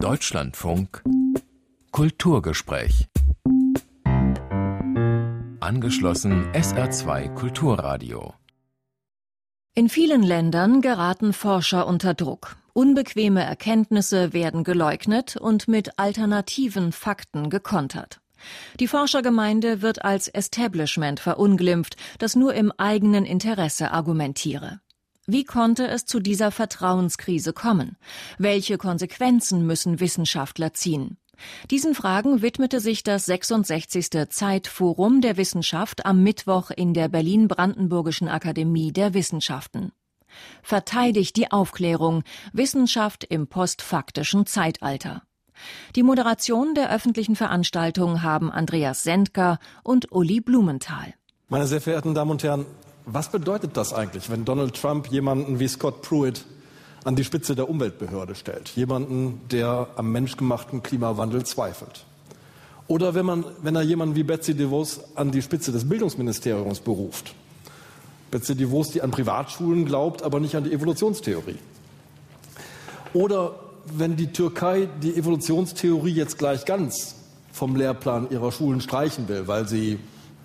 Deutschlandfunk Kulturgespräch. Angeschlossen SR2 Kulturradio. In vielen Ländern geraten Forscher unter Druck. Unbequeme Erkenntnisse werden geleugnet und mit alternativen Fakten gekontert. Die Forschergemeinde wird als Establishment verunglimpft, das nur im eigenen Interesse argumentiere. Wie konnte es zu dieser Vertrauenskrise kommen? Welche Konsequenzen müssen Wissenschaftler ziehen? Diesen Fragen widmete sich das 66. Zeitforum der Wissenschaft am Mittwoch in der Berlin-Brandenburgischen Akademie der Wissenschaften. Verteidigt die Aufklärung Wissenschaft im postfaktischen Zeitalter. Die Moderation der öffentlichen Veranstaltung haben Andreas Sendker und Uli Blumenthal. Meine sehr verehrten Damen und Herren, was bedeutet das eigentlich, wenn Donald Trump jemanden wie Scott Pruitt an die Spitze der Umweltbehörde stellt. Jemanden, der am menschgemachten Klimawandel zweifelt. Oder wenn, man, wenn er jemanden wie Betsy DeVos an die Spitze des Bildungsministeriums beruft. Betsy DeVos, die an Privatschulen glaubt, aber nicht an die Evolutionstheorie. Oder wenn die Türkei die Evolutionstheorie jetzt gleich ganz vom Lehrplan ihrer Schulen streichen will, weil sie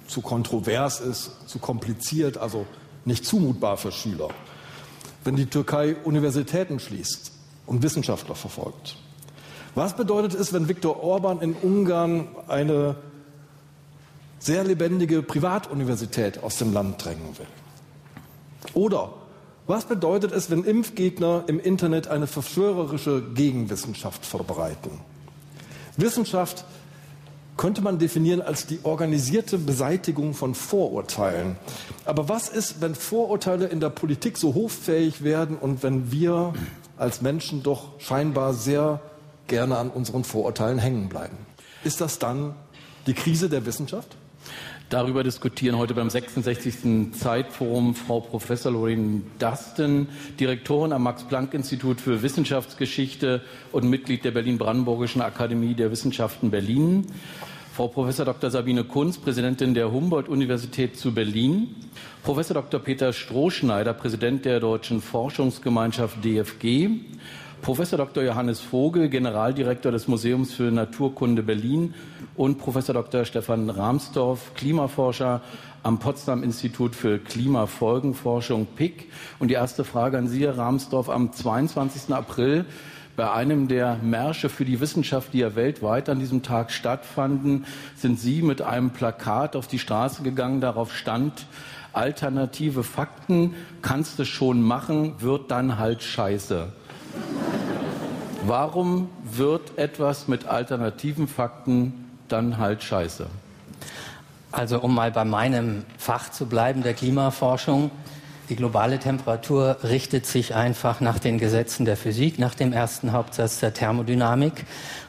zu kontrovers ist, zu kompliziert, also nicht zumutbar für Schüler wenn die Türkei Universitäten schließt und Wissenschaftler verfolgt? Was bedeutet es, wenn Viktor Orban in Ungarn eine sehr lebendige Privatuniversität aus dem Land drängen will? Oder was bedeutet es, wenn Impfgegner im Internet eine verschwörerische Gegenwissenschaft verbreiten? Wissenschaft könnte man definieren als die organisierte Beseitigung von Vorurteilen. Aber was ist, wenn Vorurteile in der Politik so hoffähig werden und wenn wir als Menschen doch scheinbar sehr gerne an unseren Vorurteilen hängen bleiben? Ist das dann die Krise der Wissenschaft? Darüber diskutieren heute beim 66. Zeitforum Frau Professor Lorraine Dusten, Direktorin am Max-Planck-Institut für Wissenschaftsgeschichte und Mitglied der Berlin-Brandenburgischen Akademie der Wissenschaften Berlin. Frau Professor Dr. Sabine Kunz, Präsidentin der Humboldt-Universität zu Berlin. Professor Dr. Peter Strohschneider, Präsident der Deutschen Forschungsgemeinschaft DFG. Professor Dr. Johannes Vogel, Generaldirektor des Museums für Naturkunde Berlin und Professor Dr. Stefan Rahmsdorf, Klimaforscher am Potsdam Institut für Klimafolgenforschung PIC. Und die erste Frage an Sie, Herr Rahmsdorf. Am 22. April bei einem der Märsche für die Wissenschaft, die ja weltweit an diesem Tag stattfanden, sind Sie mit einem Plakat auf die Straße gegangen. Darauf stand, alternative Fakten kannst du schon machen, wird dann halt scheiße. Warum wird etwas mit alternativen Fakten dann halt scheiße? Also um mal bei meinem Fach zu bleiben, der Klimaforschung. Die globale Temperatur richtet sich einfach nach den Gesetzen der Physik, nach dem ersten Hauptsatz der Thermodynamik.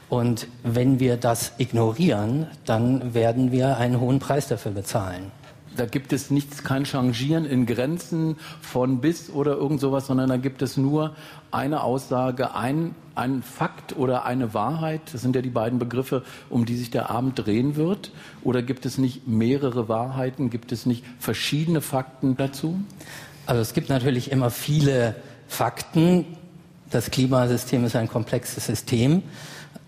Und wenn wir das ignorieren, dann werden wir einen hohen Preis dafür bezahlen da gibt es nichts, kein Changieren in Grenzen von bis oder irgend sowas, sondern da gibt es nur eine Aussage, ein, ein Fakt oder eine Wahrheit. Das sind ja die beiden Begriffe, um die sich der Abend drehen wird. Oder gibt es nicht mehrere Wahrheiten? Gibt es nicht verschiedene Fakten dazu? Also es gibt natürlich immer viele Fakten. Das Klimasystem ist ein komplexes System.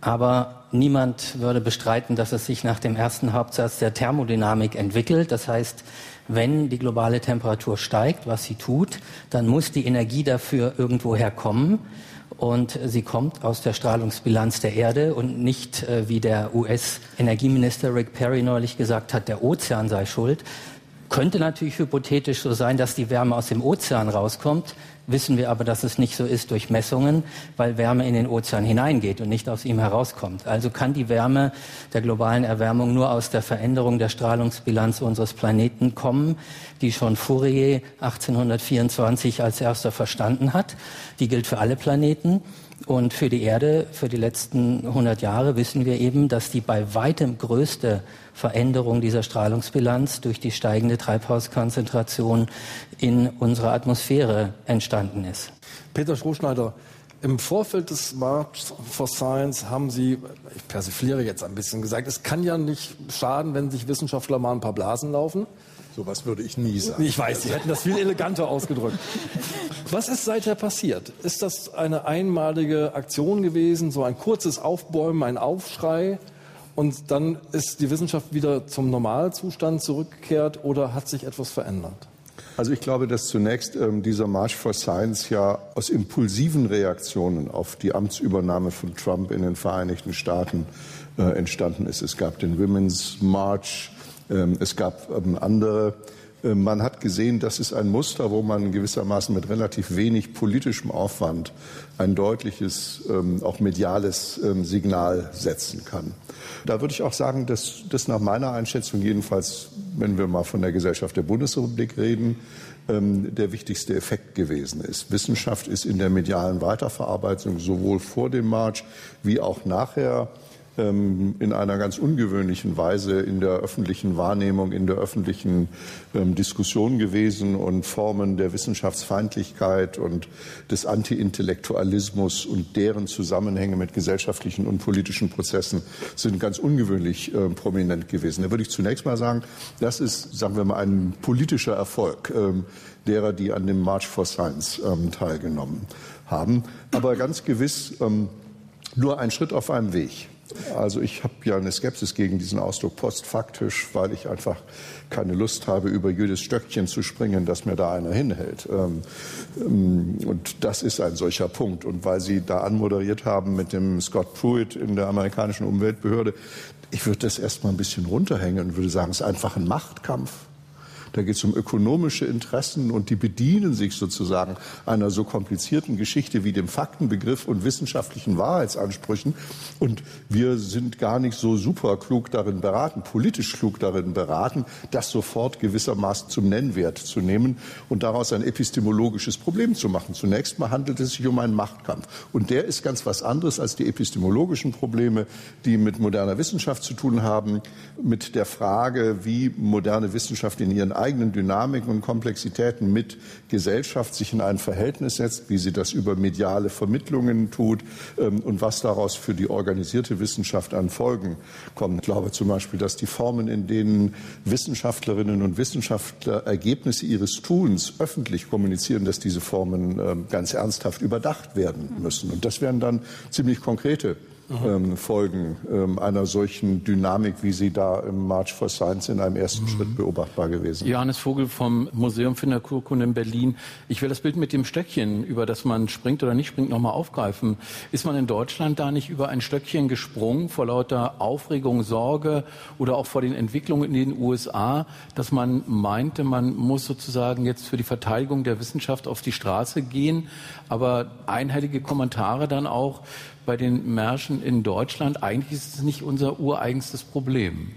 Aber niemand würde bestreiten, dass es sich nach dem ersten Hauptsatz der Thermodynamik entwickelt. Das heißt, wenn die globale Temperatur steigt, was sie tut, dann muss die Energie dafür irgendwoher kommen. Und sie kommt aus der Strahlungsbilanz der Erde und nicht, äh, wie der US-Energieminister Rick Perry neulich gesagt hat, der Ozean sei schuld. Könnte natürlich hypothetisch so sein, dass die Wärme aus dem Ozean rauskommt wissen wir aber, dass es nicht so ist durch Messungen, weil Wärme in den Ozean hineingeht und nicht aus ihm herauskommt. Also kann die Wärme der globalen Erwärmung nur aus der Veränderung der Strahlungsbilanz unseres Planeten kommen, die schon Fourier 1824 als erster verstanden hat. Die gilt für alle Planeten. Und für die Erde, für die letzten 100 Jahre wissen wir eben, dass die bei weitem größte Veränderung dieser Strahlungsbilanz durch die steigende Treibhauskonzentration in unserer Atmosphäre entstanden ist. Peter Strohschneider, im Vorfeld des March for Science haben Sie, ich persifliere jetzt ein bisschen gesagt, es kann ja nicht schaden, wenn sich Wissenschaftler mal ein paar Blasen laufen. Sowas würde ich nie sagen. Ich weiß, Sie hätten das viel eleganter ausgedrückt. Was ist seither passiert? Ist das eine einmalige Aktion gewesen, so ein kurzes Aufbäumen, ein Aufschrei? Und dann ist die Wissenschaft wieder zum Normalzustand zurückgekehrt oder hat sich etwas verändert? Also ich glaube, dass zunächst ähm, dieser March for Science ja aus impulsiven Reaktionen auf die Amtsübernahme von Trump in den Vereinigten Staaten äh, entstanden ist. Es gab den Women's March, es gab ähm, andere. Ähm, man hat gesehen, das ist ein Muster, wo man gewissermaßen mit relativ wenig politischem Aufwand ein deutliches, auch mediales Signal setzen kann. Da würde ich auch sagen, dass das nach meiner Einschätzung jedenfalls, wenn wir mal von der Gesellschaft der Bundesrepublik reden, der wichtigste Effekt gewesen ist. Wissenschaft ist in der medialen Weiterverarbeitung sowohl vor dem March wie auch nachher ähm, in einer ganz ungewöhnlichen Weise in der öffentlichen Wahrnehmung, in der öffentlichen ähm, Diskussion gewesen und Formen der Wissenschaftsfeindlichkeit und des Anti-Intellektualismus und deren Zusammenhänge mit gesellschaftlichen und politischen Prozessen sind ganz ungewöhnlich äh, prominent gewesen. Da würde ich zunächst mal sagen, das ist, sagen wir mal, ein politischer Erfolg ähm, derer, die an dem March for Science ähm, teilgenommen haben. Aber ganz gewiss ähm, nur ein Schritt auf einem Weg. Also ich habe ja eine Skepsis gegen diesen Ausdruck postfaktisch, weil ich einfach keine Lust habe, über jedes Stöckchen zu springen, das mir da einer hinhält. Ähm, ähm, und das ist ein solcher Punkt. Und weil Sie da anmoderiert haben mit dem Scott Pruitt in der amerikanischen Umweltbehörde, ich würde das erstmal ein bisschen runterhängen und würde sagen, es ist einfach ein Machtkampf. Da geht es um ökonomische Interessen und die bedienen sich sozusagen einer so komplizierten Geschichte wie dem Faktenbegriff und wissenschaftlichen Wahrheitsansprüchen. Und wir sind gar nicht so super klug darin beraten, politisch klug darin beraten, das sofort gewissermaßen zum Nennwert zu nehmen und daraus ein epistemologisches Problem zu machen. Zunächst mal handelt es sich um einen Machtkampf. Und der ist ganz was anderes als die epistemologischen Probleme, die mit moderner Wissenschaft zu tun haben, mit der Frage, wie moderne Wissenschaft in ihren eigenen Dynamiken und Komplexitäten mit Gesellschaft sich in ein Verhältnis setzt, wie sie das über mediale Vermittlungen tut ähm, und was daraus für die organisierte Wissenschaft an Folgen kommt. Ich glaube zum Beispiel, dass die Formen, in denen Wissenschaftlerinnen und Wissenschaftler Ergebnisse ihres Tuns öffentlich kommunizieren, dass diese Formen ähm, ganz ernsthaft überdacht werden müssen. Und das wären dann ziemlich konkrete ähm, Folgen ähm, einer solchen Dynamik, wie sie da im March for Science in einem ersten mhm. Schritt beobachtbar gewesen. Johannes Vogel vom Museum für Naturkunde in Berlin. Ich will das Bild mit dem Stöckchen, über das man springt oder nicht springt, nochmal aufgreifen. Ist man in Deutschland da nicht über ein Stöckchen gesprungen vor lauter Aufregung, Sorge oder auch vor den Entwicklungen in den USA, dass man meinte, man muss sozusagen jetzt für die Verteidigung der Wissenschaft auf die Straße gehen, aber einhellige Kommentare dann auch bei den Märschen in Deutschland. Eigentlich ist es nicht unser ureigenstes Problem.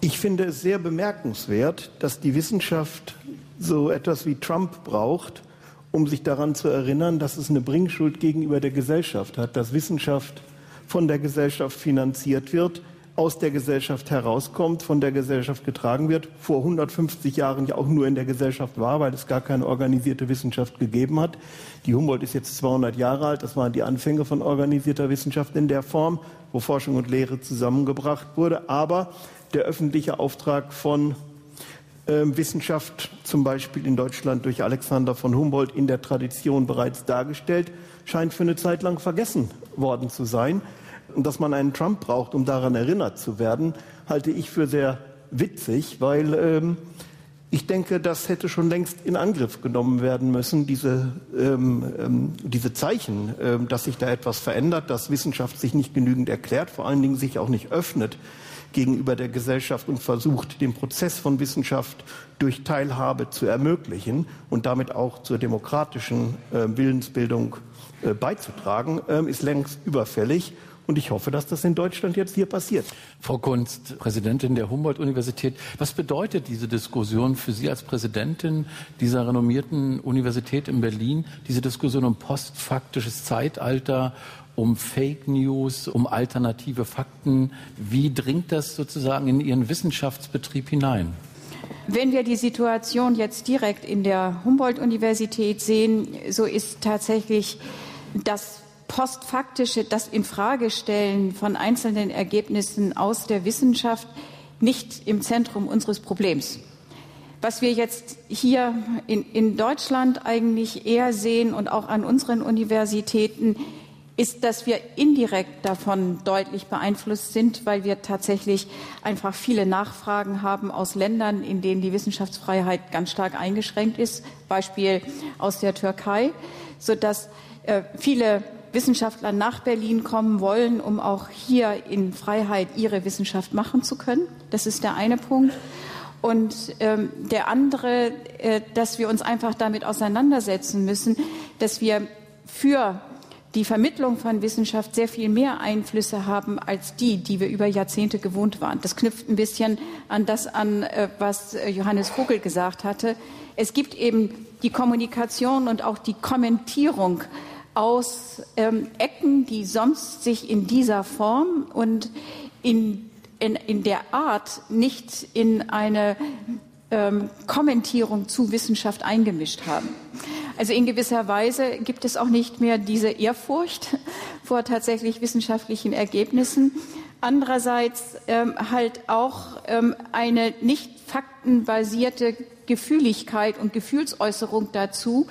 Ich finde es sehr bemerkenswert, dass die Wissenschaft so etwas wie Trump braucht, um sich daran zu erinnern, dass es eine Bringschuld gegenüber der Gesellschaft hat, dass Wissenschaft von der Gesellschaft finanziert wird, aus der Gesellschaft herauskommt, von der Gesellschaft getragen wird, vor 150 Jahren ja auch nur in der Gesellschaft war, weil es gar keine organisierte Wissenschaft gegeben hat. Die Humboldt ist jetzt 200 Jahre alt, das waren die Anfänge von organisierter Wissenschaft in der Form, wo Forschung und Lehre zusammengebracht wurde. Aber der öffentliche Auftrag von äh, Wissenschaft, zum Beispiel in Deutschland durch Alexander von Humboldt in der Tradition bereits dargestellt, scheint für eine Zeit lang vergessen worden zu sein. Und dass man einen Trump braucht, um daran erinnert zu werden, halte ich für sehr witzig, weil ähm, ich denke, das hätte schon längst in Angriff genommen werden müssen, diese, ähm, ähm, diese Zeichen, ähm, dass sich da etwas verändert, dass Wissenschaft sich nicht genügend erklärt, vor allen Dingen sich auch nicht öffnet gegenüber der Gesellschaft und versucht, den Prozess von Wissenschaft durch Teilhabe zu ermöglichen und damit auch zur demokratischen äh, Willensbildung äh, beizutragen, äh, ist längst überfällig. Und ich hoffe, dass das in Deutschland jetzt hier passiert. Frau Kunst, Präsidentin der Humboldt-Universität, was bedeutet diese Diskussion für Sie als Präsidentin dieser renommierten Universität in Berlin, diese Diskussion um postfaktisches Zeitalter, um Fake News, um alternative Fakten? Wie dringt das sozusagen in Ihren Wissenschaftsbetrieb hinein? Wenn wir die Situation jetzt direkt in der Humboldt-Universität sehen, so ist tatsächlich das postfaktische, das Infragestellen von einzelnen Ergebnissen aus der Wissenschaft nicht im Zentrum unseres Problems. Was wir jetzt hier in, in Deutschland eigentlich eher sehen und auch an unseren Universitäten, ist, dass wir indirekt davon deutlich beeinflusst sind, weil wir tatsächlich einfach viele Nachfragen haben aus Ländern, in denen die Wissenschaftsfreiheit ganz stark eingeschränkt ist, Beispiel aus der Türkei, sodass äh, viele Wissenschaftler nach Berlin kommen wollen, um auch hier in Freiheit ihre Wissenschaft machen zu können. Das ist der eine Punkt. Und ähm, der andere, äh, dass wir uns einfach damit auseinandersetzen müssen, dass wir für die Vermittlung von Wissenschaft sehr viel mehr Einflüsse haben als die, die wir über Jahrzehnte gewohnt waren. Das knüpft ein bisschen an das an, äh, was äh, Johannes Vogel gesagt hatte. Es gibt eben die Kommunikation und auch die Kommentierung aus ähm, Ecken, die sonst sich in dieser Form und in, in, in der Art nicht in eine ähm, Kommentierung zu Wissenschaft eingemischt haben. Also in gewisser Weise gibt es auch nicht mehr diese Ehrfurcht vor tatsächlich wissenschaftlichen Ergebnissen. Andererseits ähm, halt auch ähm, eine nicht faktenbasierte Gefühligkeit und Gefühlsäußerung dazu,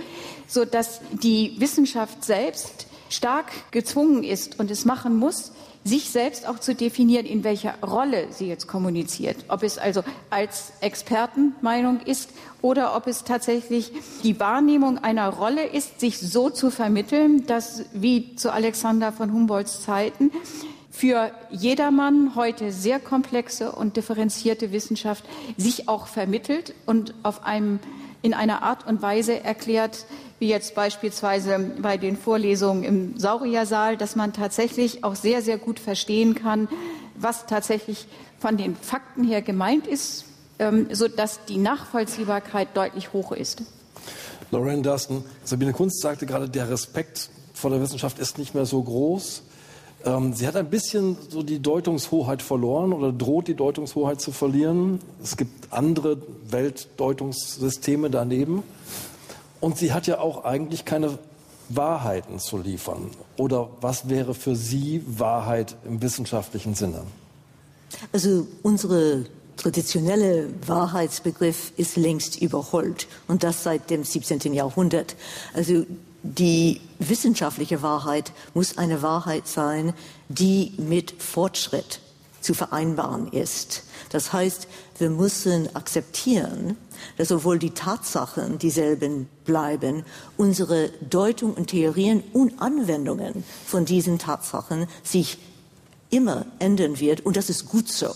so dass die Wissenschaft selbst stark gezwungen ist und es machen muss, sich selbst auch zu definieren, in welcher Rolle sie jetzt kommuniziert. Ob es also als Expertenmeinung ist oder ob es tatsächlich die Wahrnehmung einer Rolle ist, sich so zu vermitteln, dass wie zu Alexander von Humboldts Zeiten für jedermann heute sehr komplexe und differenzierte Wissenschaft sich auch vermittelt und auf einem, in einer Art und Weise erklärt, wie jetzt beispielsweise bei den Vorlesungen im Sauriersaal, dass man tatsächlich auch sehr, sehr gut verstehen kann, was tatsächlich von den Fakten her gemeint ist, ähm, sodass die Nachvollziehbarkeit deutlich hoch ist. Lorraine Durston, Sabine Kunst sagte gerade, der Respekt vor der Wissenschaft ist nicht mehr so groß. Ähm, sie hat ein bisschen so die Deutungshoheit verloren oder droht die Deutungshoheit zu verlieren. Es gibt andere Weltdeutungssysteme daneben. Und sie hat ja auch eigentlich keine Wahrheiten zu liefern. Oder was wäre für Sie Wahrheit im wissenschaftlichen Sinne? Also unsere traditionelle Wahrheitsbegriff ist längst überholt und das seit dem 17. Jahrhundert. Also die wissenschaftliche Wahrheit muss eine Wahrheit sein, die mit Fortschritt zu vereinbaren ist. Das heißt, wir müssen akzeptieren, dass obwohl die Tatsachen dieselben bleiben, unsere Deutung und Theorien und Anwendungen von diesen Tatsachen sich immer ändern wird und das ist gut so.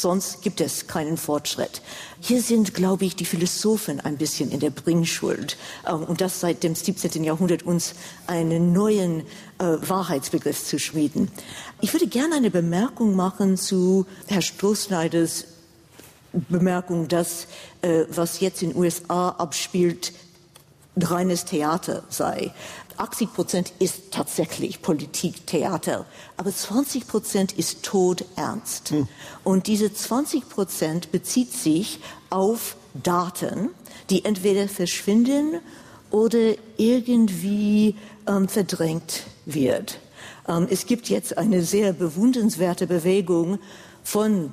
Sonst gibt es keinen Fortschritt. Hier sind, glaube ich, die Philosophen ein bisschen in der Bringschuld. Ähm, und das seit dem 17. Jahrhundert uns einen neuen äh, Wahrheitsbegriff zu schmieden. Ich würde gerne eine Bemerkung machen zu Herr Strohsneiders Bemerkung, dass äh, was jetzt in den USA abspielt, reines Theater sei. 80 Prozent ist tatsächlich Politik, Theater, aber 20 Prozent ist todernst. Hm. Und diese 20 Prozent bezieht sich auf Daten, die entweder verschwinden oder irgendwie ähm, verdrängt wird. Ähm, es gibt jetzt eine sehr bewundernswerte Bewegung von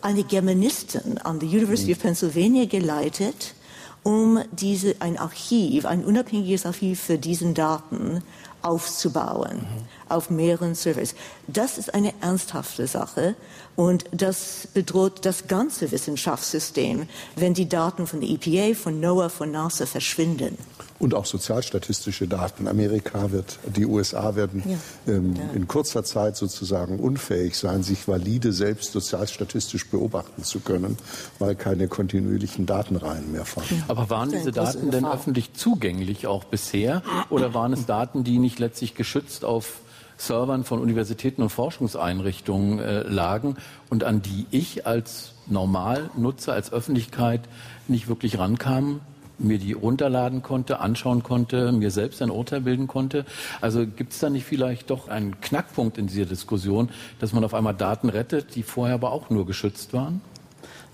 eine Germanistin an der University of Pennsylvania geleitet, um diese, ein Archiv, ein unabhängiges Archiv für diesen Daten aufzubauen mhm. auf mehreren Servers. Das ist eine ernsthafte Sache und das bedroht das ganze Wissenschaftssystem, wenn die Daten von der EPA, von NOAA, von NASA verschwinden und auch sozialstatistische Daten. Amerika wird, die USA werden ja. Ähm, ja. in kurzer Zeit sozusagen unfähig sein, sich valide selbst sozialstatistisch beobachten zu können, weil keine kontinuierlichen Datenreihen mehr vorhanden. Aber waren diese Daten denn öffentlich zugänglich auch bisher oder waren es Daten, die nicht letztlich geschützt auf Servern von Universitäten und Forschungseinrichtungen äh, lagen und an die ich als Normalnutzer, als Öffentlichkeit nicht wirklich rankam? Mir die runterladen konnte, anschauen konnte, mir selbst ein Urteil bilden konnte. Also gibt es da nicht vielleicht doch einen Knackpunkt in dieser Diskussion, dass man auf einmal Daten rettet, die vorher aber auch nur geschützt waren?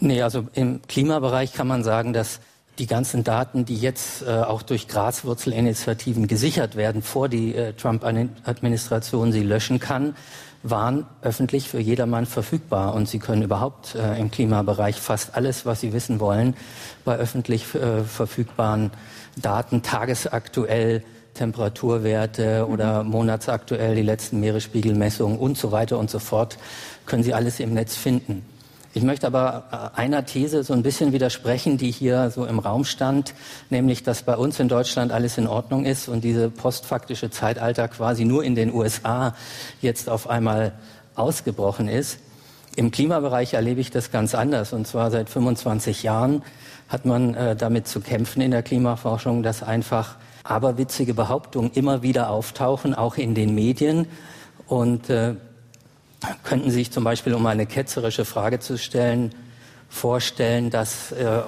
Nee, also im Klimabereich kann man sagen, dass die ganzen Daten, die jetzt äh, auch durch Graswurzelinitiativen gesichert werden, vor die äh, Trump-Administration sie löschen kann, waren öffentlich für jedermann verfügbar. Und Sie können überhaupt äh, im Klimabereich fast alles, was Sie wissen wollen, bei öffentlich äh, verfügbaren Daten tagesaktuell Temperaturwerte oder monatsaktuell die letzten Meeresspiegelmessungen und so weiter und so fort, können Sie alles im Netz finden. Ich möchte aber äh, einer These so ein bisschen widersprechen, die hier so im Raum stand, nämlich, dass bei uns in Deutschland alles in Ordnung ist und diese postfaktische Zeitalter quasi nur in den USA jetzt auf einmal ausgebrochen ist. Im Klimabereich erlebe ich das ganz anders. Und zwar seit 25 Jahren hat man äh, damit zu kämpfen in der Klimaforschung, dass einfach aberwitzige Behauptungen immer wieder auftauchen, auch in den Medien. Und äh, könnten Sie sich zum Beispiel, um eine ketzerische Frage zu stellen, vorstellen, dass äh,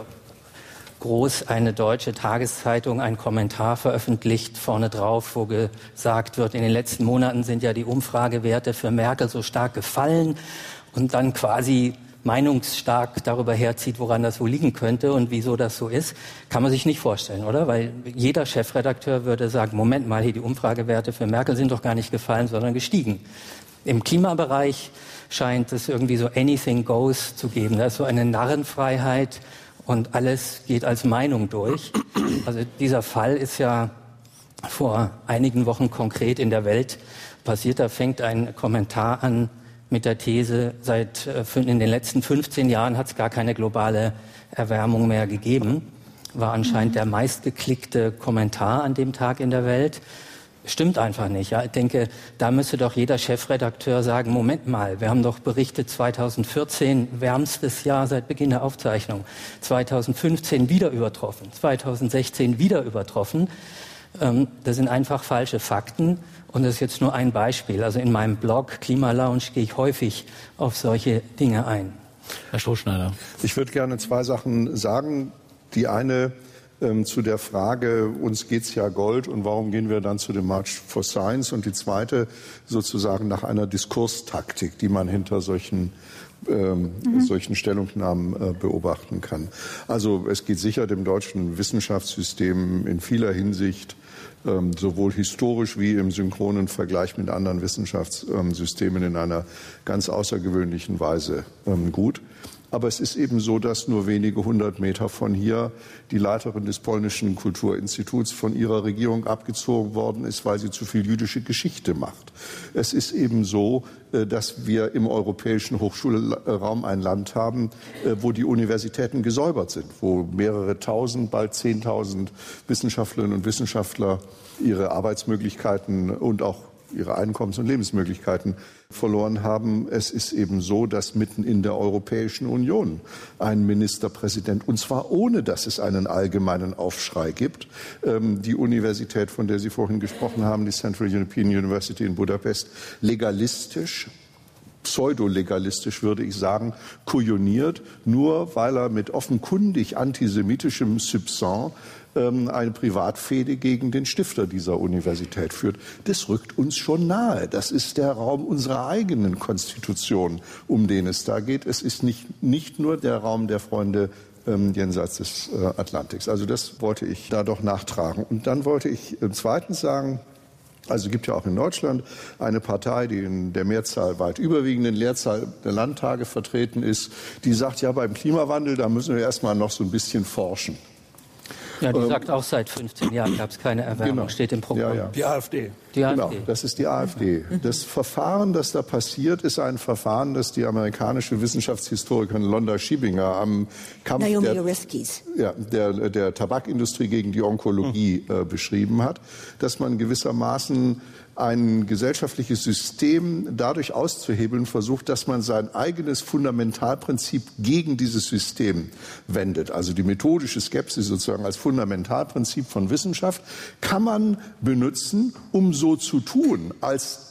groß eine deutsche Tageszeitung einen Kommentar veröffentlicht, vorne drauf, wo gesagt wird, in den letzten Monaten sind ja die Umfragewerte für Merkel so stark gefallen und dann quasi meinungsstark darüber herzieht, woran das wohl liegen könnte und wieso das so ist, kann man sich nicht vorstellen, oder? Weil jeder Chefredakteur würde sagen, Moment mal, hier die Umfragewerte für Merkel sind doch gar nicht gefallen, sondern gestiegen. Im Klimabereich scheint es irgendwie so anything goes zu geben. Da ist so eine Narrenfreiheit und alles geht als Meinung durch. Also dieser Fall ist ja vor einigen Wochen konkret in der Welt passiert. Da fängt ein Kommentar an, mit der These, seit äh, in den letzten 15 Jahren hat es gar keine globale Erwärmung mehr gegeben. War anscheinend mhm. der meistgeklickte Kommentar an dem Tag in der Welt. Stimmt einfach nicht. Ja. Ich denke, da müsste doch jeder Chefredakteur sagen, Moment mal, wir haben doch berichtet 2014 wärmstes Jahr seit Beginn der Aufzeichnung, 2015 wieder übertroffen, 2016 wieder übertroffen. Ähm, das sind einfach falsche Fakten. Und das ist jetzt nur ein Beispiel. Also in meinem Blog Klimalounge gehe ich häufig auf solche Dinge ein. Herr Strohschneider. Ich würde gerne zwei Sachen sagen. Die eine ähm, zu der Frage, uns geht's ja Gold und warum gehen wir dann zu dem March for Science? Und die zweite sozusagen nach einer Diskurstaktik, die man hinter solchen ähm, mhm. solchen Stellungnahmen äh, beobachten kann. Also es geht sicher dem deutschen Wissenschaftssystem in vieler Hinsicht ähm, sowohl historisch wie im synchronen Vergleich mit anderen Wissenschaftssystemen in einer ganz außergewöhnlichen Weise ähm, gut. Aber es ist eben so, dass nur wenige hundert Meter von hier die Leiterin des polnischen Kulturinstituts von ihrer Regierung abgezogen worden ist, weil sie zu viel jüdische Geschichte macht. Es ist eben so, äh, dass wir im europäischen Hochschulraum ein Land haben, äh, wo die Universitäten gesäubert sind, wo mehrere tausend, bald zehntausend Wissenschaftlerinnen und Wissenschaftler ihre Arbeitsmöglichkeiten und auch ihre Einkommens- und Lebensmöglichkeiten verloren haben. Es ist eben so, dass mitten in der Europäischen Union ein Ministerpräsident, und zwar ohne dass es einen allgemeinen Aufschrei gibt, ähm, die Universität, von der Sie vorhin gesprochen haben, die Central European University in Budapest, legalistisch pseudolegalistisch würde ich sagen, kujoniert, nur weil er mit offenkundig antisemitischem Soupçon ähm, eine Privatfehde gegen den Stifter dieser Universität führt. Das rückt uns schon nahe. Das ist der Raum unserer eigenen Konstitution, um den es da geht. Es ist nicht, nicht nur der Raum der Freunde ähm, jenseits des äh, Atlantiks. Also das wollte ich da doch nachtragen. Und dann wollte ich äh, zweitens sagen, also es gibt ja auch in Deutschland eine Partei, die in der Mehrzahl weit überwiegenden Leerzahl der Landtage vertreten ist, die sagt, ja, beim Klimawandel, da müssen wir erstmal noch so ein bisschen forschen. Ja, die ähm, sagt auch seit 15 Jahren gab es keine Erwärmung, genau. steht im Programm. Ja, ja. Die AfD. Die genau, das ist die AfD. Das Verfahren, das da passiert, ist ein Verfahren, das die amerikanische Wissenschaftshistorikerin Londa Schiebinger am Kampf der, ja, der, der, Tabakindustrie gegen die Onkologie hm. äh, beschrieben hat, dass man gewissermaßen ein gesellschaftliches System dadurch auszuhebeln versucht, dass man sein eigenes Fundamentalprinzip gegen dieses System wendet. Also die methodische Skepsis sozusagen als Fundamentalprinzip von Wissenschaft kann man benutzen, um so zu tun, als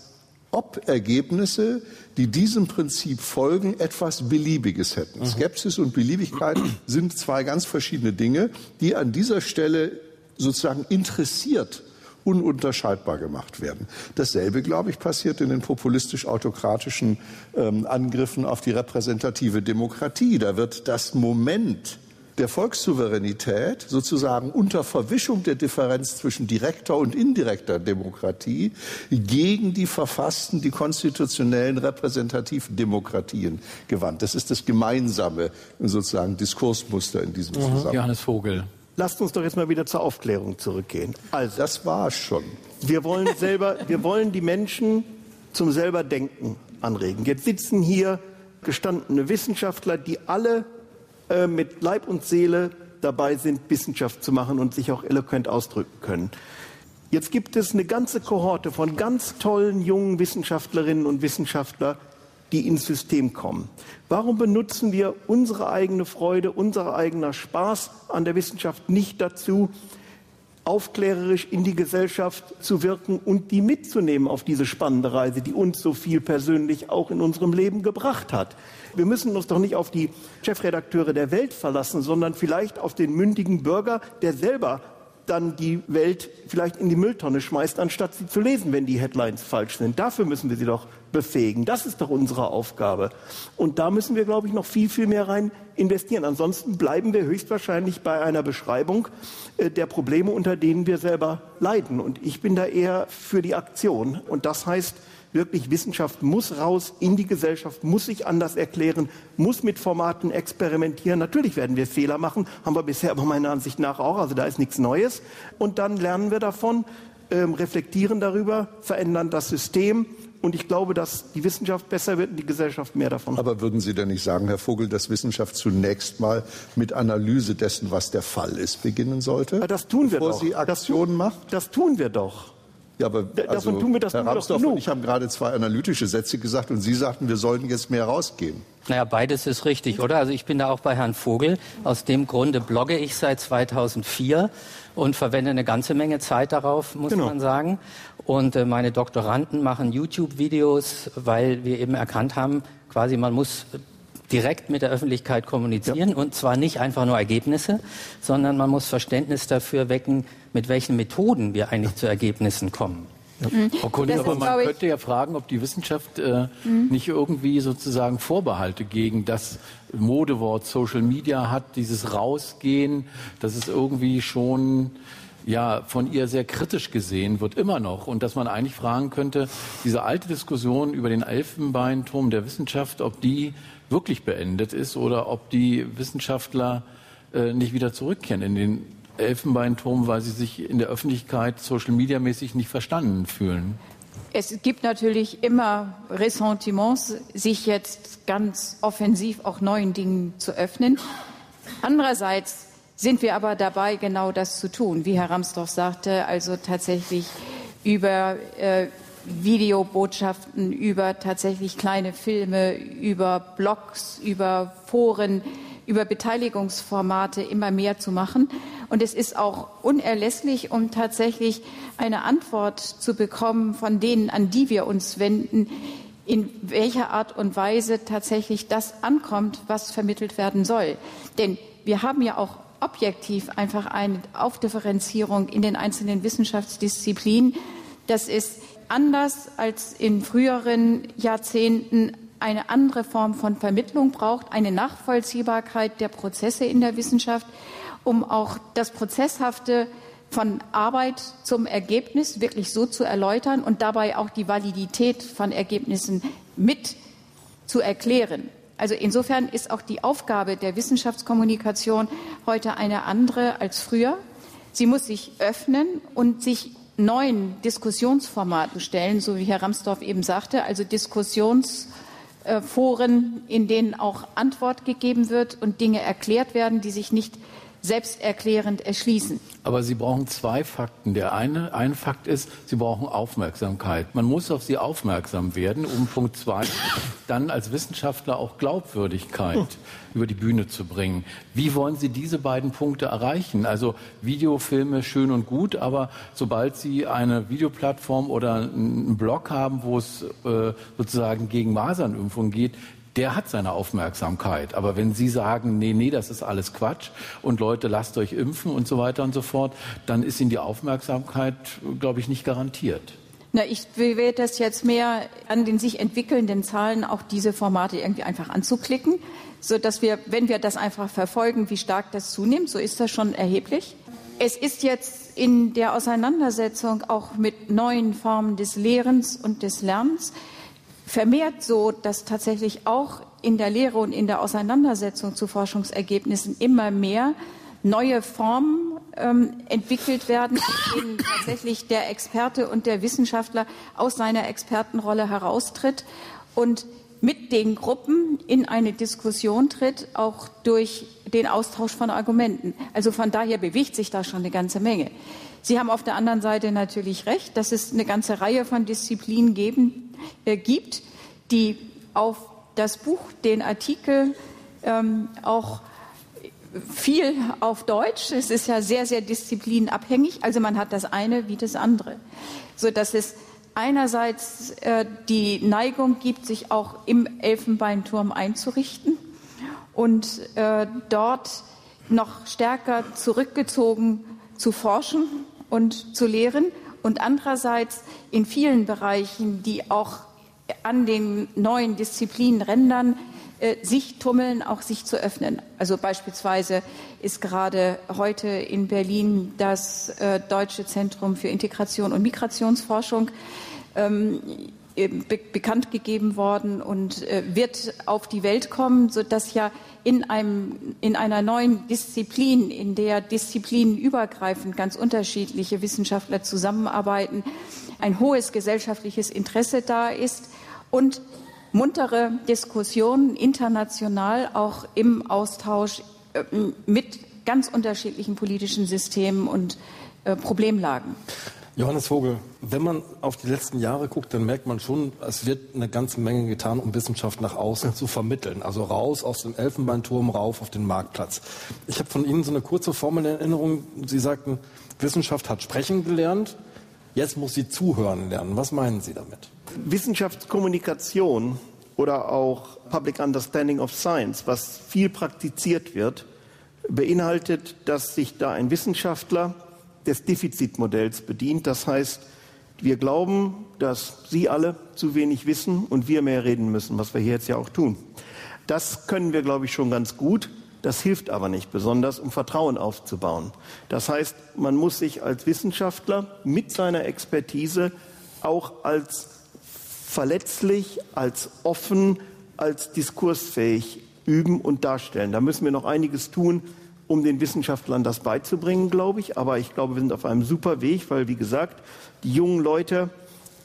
ob Ergebnisse, die diesem Prinzip folgen, etwas Beliebiges hätten. Mhm. Skepsis und Beliebigkeit sind zwei ganz verschiedene Dinge, die an dieser Stelle sozusagen interessiert ununterscheidbar gemacht werden. Dasselbe, glaube ich, passiert in den populistisch-autokratischen ähm, Angriffen auf die repräsentative Demokratie. Da wird das Moment der Volkssouveränität sozusagen unter Verwischung der Differenz zwischen direkter und indirekter Demokratie gegen die verfassten, die konstitutionellen repräsentativen Demokratien gewandt. Das ist das gemeinsame sozusagen Diskursmuster in diesem mhm. Zusammenhang. Johannes Vogel. Lasst uns doch jetzt mal wieder zur Aufklärung zurückgehen. Also, das war schon. Wir wollen selber, wir wollen die Menschen zum selber Denken anregen. Jetzt sitzen hier gestandene Wissenschaftler, die alle äh, mit Leib und Seele dabei sind, Wissenschaft zu machen und sich auch eloquent ausdrücken können. Jetzt gibt es eine ganze Kohorte von ganz tollen jungen Wissenschaftlerinnen und Wissenschaftlern, die ins System kommen. Warum benutzen wir unsere eigene Freude, unser eigener Spaß an der Wissenschaft nicht dazu, aufklärerisch in die Gesellschaft zu wirken und die mitzunehmen auf diese spannende Reise, die uns so viel persönlich auch in unserem Leben gebracht hat. Wir müssen uns doch nicht auf die Chefredakteure der Welt verlassen, sondern vielleicht auf den mündigen Bürger, der selber dann die Welt vielleicht in die Mülltonne schmeißt, anstatt sie zu lesen, wenn die Headlines falsch sind. Dafür müssen wir sie doch befähigen. Das ist doch unsere Aufgabe. Und da müssen wir, glaube ich, noch viel, viel mehr rein investieren. Ansonsten bleiben wir höchstwahrscheinlich bei einer Beschreibung äh, der Probleme, unter denen wir selber leiden. Und ich bin da eher für die Aktion. Und das heißt, wirklich Wissenschaft muss raus in die Gesellschaft, muss sich anders erklären, muss mit Formaten experimentieren. Natürlich werden wir Fehler machen, haben wir bisher aber meiner Ansicht nach auch, also da ist nichts Neues. Und dann lernen wir davon, ähm, reflektieren darüber, verändern das System. Und ich glaube, dass die Wissenschaft besser wird und die Gesellschaft mehr davon. Aber würden Sie denn nicht sagen, Herr Vogel, dass Wissenschaft zunächst mal mit Analyse dessen, was der Fall ist, beginnen sollte? Das tun wir bevor doch. Sie Aktionen das, macht? Das tun wir doch. Ja, aber also, Davon tun wir das Herr Ramsdorf und ich haben gerade zwei analytische Sätze gesagt und Sie sagten, wir sollten jetzt mehr rausgehen. Naja, beides ist richtig, oder? Also ich bin da auch bei Herrn Vogel. Aus dem Grunde blogge ich seit 2004 und verwende eine ganze Menge Zeit darauf, muss genau. man sagen. Und äh, meine Doktoranden machen YouTube-Videos, weil wir eben erkannt haben, quasi man muss direkt mit der Öffentlichkeit kommunizieren ja. und zwar nicht einfach nur Ergebnisse, sondern man muss Verständnis dafür wecken, mit welchen Methoden wir eigentlich zu Ergebnissen kommen. Ja. Mhm. Frau Kollege, aber man könnte ja fragen, ob die Wissenschaft äh, mhm. nicht irgendwie sozusagen Vorbehalte gegen das Modewort Social Media hat, dieses Rausgehen, dass es irgendwie schon ja von ihr sehr kritisch gesehen wird, immer noch. Und dass man eigentlich fragen könnte, diese alte Diskussion über den Elfenbeinturm der Wissenschaft, ob die wirklich beendet ist oder ob die Wissenschaftler äh, nicht wieder zurückkehren in den Elfenbeinturm, weil sie sich in der Öffentlichkeit Social Media mäßig nicht verstanden fühlen. Es gibt natürlich immer Ressentiments, sich jetzt ganz offensiv auch neuen Dingen zu öffnen. Andererseits sind wir aber dabei, genau das zu tun, wie Herr Ramsdorf sagte, also tatsächlich über äh, Videobotschaften, über tatsächlich kleine Filme, über Blogs, über Foren, über Beteiligungsformate immer mehr zu machen. Und es ist auch unerlässlich, um tatsächlich eine Antwort zu bekommen von denen, an die wir uns wenden, in welcher Art und Weise tatsächlich das ankommt, was vermittelt werden soll. Denn wir haben ja auch objektiv einfach eine Aufdifferenzierung in den einzelnen Wissenschaftsdisziplinen. Das ist anders als in früheren Jahrzehnten eine andere Form von Vermittlung braucht, eine Nachvollziehbarkeit der Prozesse in der Wissenschaft, um auch das Prozesshafte von Arbeit zum Ergebnis wirklich so zu erläutern und dabei auch die Validität von Ergebnissen mit zu erklären. Also insofern ist auch die Aufgabe der Wissenschaftskommunikation heute eine andere als früher. Sie muss sich öffnen und sich neuen Diskussionsformaten stellen, so wie Herr Ramsdorf eben sagte, also Diskussionsforen, in denen auch Antwort gegeben wird und Dinge erklärt werden, die sich nicht selbsterklärend erschließen. Aber Sie brauchen zwei Fakten. Der eine, ein Fakt ist, Sie brauchen Aufmerksamkeit. Man muss auf Sie aufmerksam werden, um Punkt zwei dann als Wissenschaftler auch Glaubwürdigkeit hm. über die Bühne zu bringen. Wie wollen Sie diese beiden Punkte erreichen? Also Videofilme schön und gut, aber sobald Sie eine Videoplattform oder einen Blog haben, wo es äh, sozusagen gegen Masernimpfung geht, der hat seine Aufmerksamkeit. Aber wenn Sie sagen, nee, nee, das ist alles Quatsch und Leute, lasst euch impfen und so weiter und so fort, dann ist Ihnen die Aufmerksamkeit, glaube ich, nicht garantiert. Na, ich will das jetzt mehr an den sich entwickelnden Zahlen auch diese Formate irgendwie einfach anzuklicken, so dass wir, wenn wir das einfach verfolgen, wie stark das zunimmt, so ist das schon erheblich. Es ist jetzt in der Auseinandersetzung auch mit neuen Formen des Lehrens und des Lernens vermehrt so, dass tatsächlich auch in der Lehre und in der Auseinandersetzung zu Forschungsergebnissen immer mehr neue Formen ähm, entwickelt werden, in denen tatsächlich der Experte und der Wissenschaftler aus seiner Expertenrolle heraustritt und mit den Gruppen in eine Diskussion tritt, auch durch den Austausch von Argumenten. Also von daher bewegt sich da schon eine ganze Menge. Sie haben auf der anderen Seite natürlich recht, dass es eine ganze Reihe von Disziplinen geben, äh, gibt, die auf das Buch, den Artikel ähm, auch viel auf Deutsch. Es ist ja sehr, sehr disziplinabhängig. Also man hat das eine wie das andere. So dass es einerseits äh, die Neigung gibt, sich auch im Elfenbeinturm einzurichten und äh, dort noch stärker zurückgezogen zu forschen und zu lehren und andererseits in vielen Bereichen, die auch an den neuen Disziplinrändern äh, sich tummeln, auch sich zu öffnen. Also beispielsweise ist gerade heute in Berlin das äh, Deutsche Zentrum für Integration und Migrationsforschung ähm, be bekannt gegeben worden und äh, wird auf die Welt kommen, sodass ja in, einem, in einer neuen Disziplin, in der disziplinenübergreifend ganz unterschiedliche Wissenschaftler zusammenarbeiten, ein hohes gesellschaftliches Interesse da ist und muntere Diskussionen international auch im Austausch äh, mit ganz unterschiedlichen politischen Systemen und äh, Problemlagen. Johannes Vogel, wenn man auf die letzten Jahre guckt, dann merkt man schon, es wird eine ganze Menge getan, um Wissenschaft nach außen zu vermitteln. Also raus aus dem Elfenbeinturm, rauf auf den Marktplatz. Ich habe von Ihnen so eine kurze Formel in Erinnerung. Sie sagten, Wissenschaft hat sprechen gelernt, jetzt muss sie zuhören lernen. Was meinen Sie damit? Wissenschaftskommunikation oder auch Public Understanding of Science, was viel praktiziert wird, beinhaltet, dass sich da ein Wissenschaftler des Defizitmodells bedient. Das heißt, wir glauben, dass Sie alle zu wenig wissen und wir mehr reden müssen, was wir hier jetzt ja auch tun. Das können wir, glaube ich, schon ganz gut. Das hilft aber nicht besonders, um Vertrauen aufzubauen. Das heißt, man muss sich als Wissenschaftler mit seiner Expertise auch als verletzlich, als offen, als diskursfähig üben und darstellen. Da müssen wir noch einiges tun, um den Wissenschaftlern das beizubringen, glaube ich. Aber ich glaube, wir sind auf einem super Weg, weil, wie gesagt, die jungen Leute,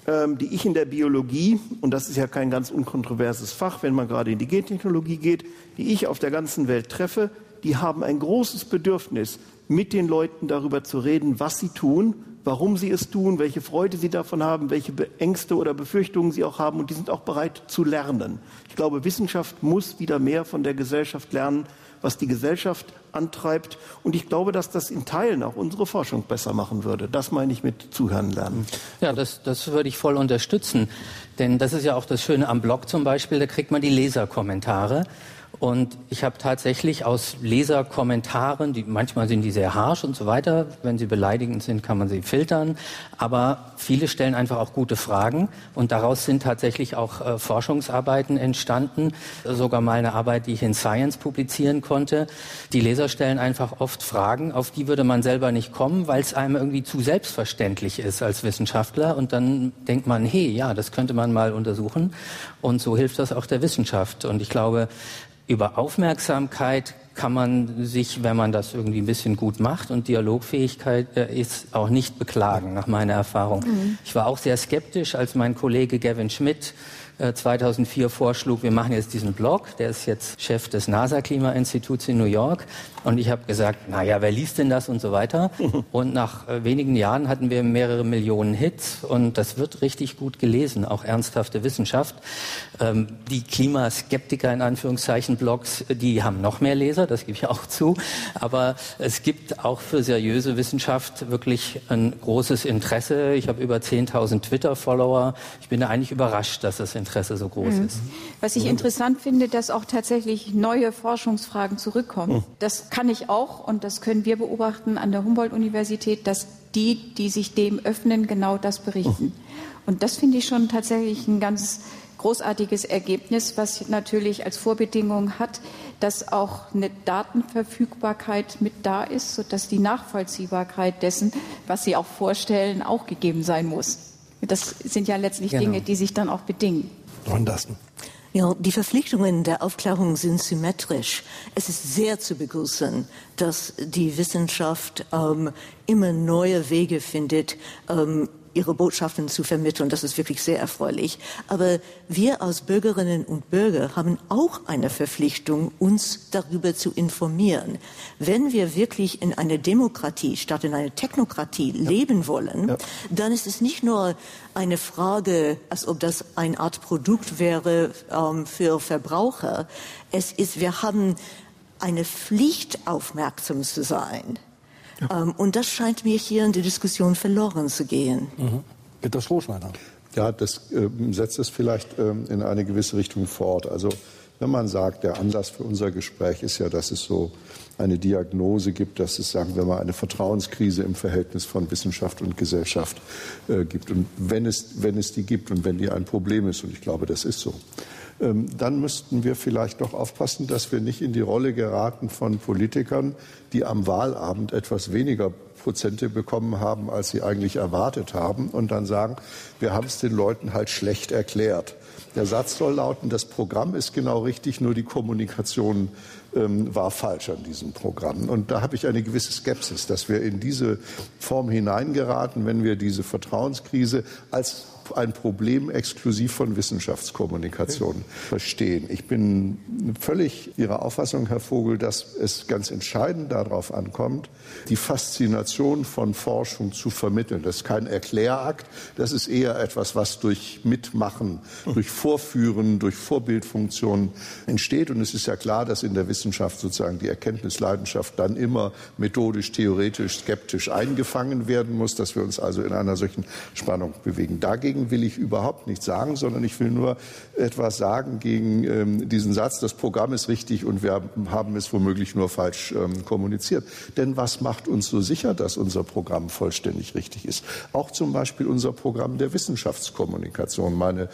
ähm, die ich in der Biologie, und das ist ja kein ganz unkontroverses Fach, wenn man gerade in die Gentechnologie geht, die ich auf der ganzen Welt treffe, die haben ein großes Bedürfnis, mit den Leuten darüber zu reden, was sie tun warum sie es tun, welche Freude sie davon haben, welche Ängste oder Befürchtungen sie auch haben. Und die sind auch bereit zu lernen. Ich glaube, Wissenschaft muss wieder mehr von der Gesellschaft lernen, was die Gesellschaft antreibt. Und ich glaube, dass das in Teilen auch unsere Forschung besser machen würde. Das meine ich mit Zuhören lernen. Ja, das, das würde ich voll unterstützen. Denn das ist ja auch das Schöne am Blog zum Beispiel, da kriegt man die Leserkommentare. Und ich habe tatsächlich aus Leserkommentaren, die manchmal sind die sehr harsh und so weiter, wenn sie beleidigend sind, kann man sie filtern, aber viele stellen einfach auch gute Fragen. Und daraus sind tatsächlich auch äh, Forschungsarbeiten entstanden, sogar mal eine Arbeit, die ich in Science publizieren konnte. Die Leser stellen einfach oft Fragen, auf die würde man selber nicht kommen, weil es einem irgendwie zu selbstverständlich ist als Wissenschaftler. Und dann denkt man, hey, ja, das könnte man mal untersuchen. Und so hilft das auch der Wissenschaft. Und ich glaube, über Aufmerksamkeit kann man sich, wenn man das irgendwie ein bisschen gut macht und Dialogfähigkeit äh, ist, auch nicht beklagen, nach meiner Erfahrung. Mhm. Ich war auch sehr skeptisch, als mein Kollege Gavin Schmidt 2004 äh, vorschlug, wir machen jetzt diesen Blog, der ist jetzt Chef des NASA-Klimainstituts in New York. Und ich habe gesagt, na ja, wer liest denn das und so weiter. Und nach äh, wenigen Jahren hatten wir mehrere Millionen Hits und das wird richtig gut gelesen, auch ernsthafte Wissenschaft. Ähm, die Klimaskeptiker in Anführungszeichen Blogs, die haben noch mehr Leser, das gebe ich auch zu. Aber es gibt auch für seriöse Wissenschaft wirklich ein großes Interesse. Ich habe über 10.000 Twitter-Follower. Ich bin da eigentlich überrascht, dass das Interesse Interesse so groß mhm. ist. Was ich interessant finde, dass auch tatsächlich neue Forschungsfragen zurückkommen. Mhm. Das kann ich auch und das können wir beobachten an der Humboldt-Universität, dass die, die sich dem öffnen, genau das berichten. Und das finde ich schon tatsächlich ein ganz großartiges Ergebnis, was natürlich als Vorbedingung hat, dass auch eine Datenverfügbarkeit mit da ist, sodass die Nachvollziehbarkeit dessen, was Sie auch vorstellen, auch gegeben sein muss. Das sind ja letztlich genau. Dinge, die sich dann auch bedingen. Ja, die Verpflichtungen der Aufklärung sind symmetrisch. Es ist sehr zu begrüßen, dass die Wissenschaft ähm, immer neue Wege findet, ähm, ihre Botschaften zu vermitteln. Das ist wirklich sehr erfreulich. Aber wir als Bürgerinnen und Bürger haben auch eine Verpflichtung, uns darüber zu informieren. Wenn wir wirklich in einer Demokratie statt in einer Technokratie ja. leben wollen, ja. dann ist es nicht nur eine Frage, als ob das eine Art Produkt wäre ähm, für Verbraucher. Es ist, wir haben eine Pflicht, aufmerksam zu sein. Ja. Ähm, und das scheint mir hier in der Diskussion verloren zu gehen. Mhm. Peter Strohschneider. Ja, das äh, setzt es vielleicht ähm, in eine gewisse Richtung fort. Also wenn man sagt, der Anlass für unser Gespräch ist ja, dass es so eine Diagnose gibt, dass es, sagen wir mal, eine Vertrauenskrise im Verhältnis von Wissenschaft und Gesellschaft äh, gibt. Und wenn es, wenn es die gibt und wenn die ein Problem ist, und ich glaube, das ist so, dann müssten wir vielleicht doch aufpassen, dass wir nicht in die Rolle geraten von Politikern, die am Wahlabend etwas weniger Prozente bekommen haben, als sie eigentlich erwartet haben, und dann sagen, wir haben es den Leuten halt schlecht erklärt. Der Satz soll lauten, das Programm ist genau richtig, nur die Kommunikation ähm, war falsch an diesem Programm. Und da habe ich eine gewisse Skepsis, dass wir in diese Form hineingeraten, wenn wir diese Vertrauenskrise als ein Problem exklusiv von Wissenschaftskommunikation verstehen. Ich bin völlig Ihrer Auffassung, Herr Vogel, dass es ganz entscheidend darauf ankommt, die Faszination von Forschung zu vermitteln. Das ist kein Erklärakt, das ist eher etwas, was durch Mitmachen, durch Vorführen, durch Vorbildfunktionen entsteht. Und es ist ja klar, dass in der Wissenschaft sozusagen die Erkenntnisleidenschaft dann immer methodisch, theoretisch, skeptisch eingefangen werden muss, dass wir uns also in einer solchen Spannung bewegen. Dagegen dagegen will ich überhaupt nichts sagen, sondern ich will nur etwas sagen gegen ähm, diesen Satz, das Programm ist richtig und wir haben es womöglich nur falsch ähm, kommuniziert. Denn was macht uns so sicher, dass unser Programm vollständig richtig ist? Auch zum Beispiel unser Programm der Wissenschaftskommunikation. Meine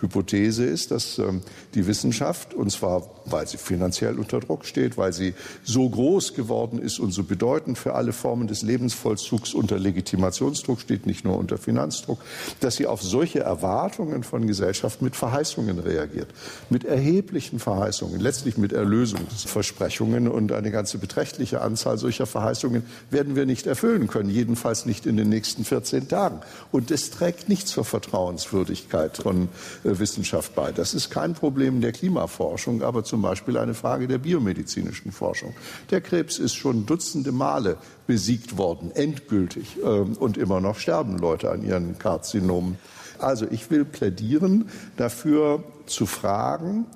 Hypothese ist, dass ähm, die Wissenschaft, und zwar weil sie finanziell unter Druck steht, weil sie so groß geworden ist und so bedeutend für alle Formen des Lebensvollzugs unter Legitimationsdruck steht, nicht nur unter Finanzdruck, dass sie auf solche Erwartungen von Gesellschaft mit Verheißungen reagiert, mit erheblichen Verheißungen, letztlich mit Erlösungsversprechungen und eine ganze beträchtliche Anzahl solcher Verheißungen werden wir nicht erfüllen können, jedenfalls nicht in den nächsten 14 Tagen. Und es trägt nichts zur Vertrauenswürdigkeit von äh, Wissenschaft bei. Das ist kein Problem der Klimaforschung, aber zum Beispiel eine Frage der biomedizinischen Forschung. Der Krebs ist schon dutzende Male besiegt worden, endgültig. Ähm, und immer noch sterben Leute an ihren Karzinomen. Also ich will plädieren dafür zu fragen,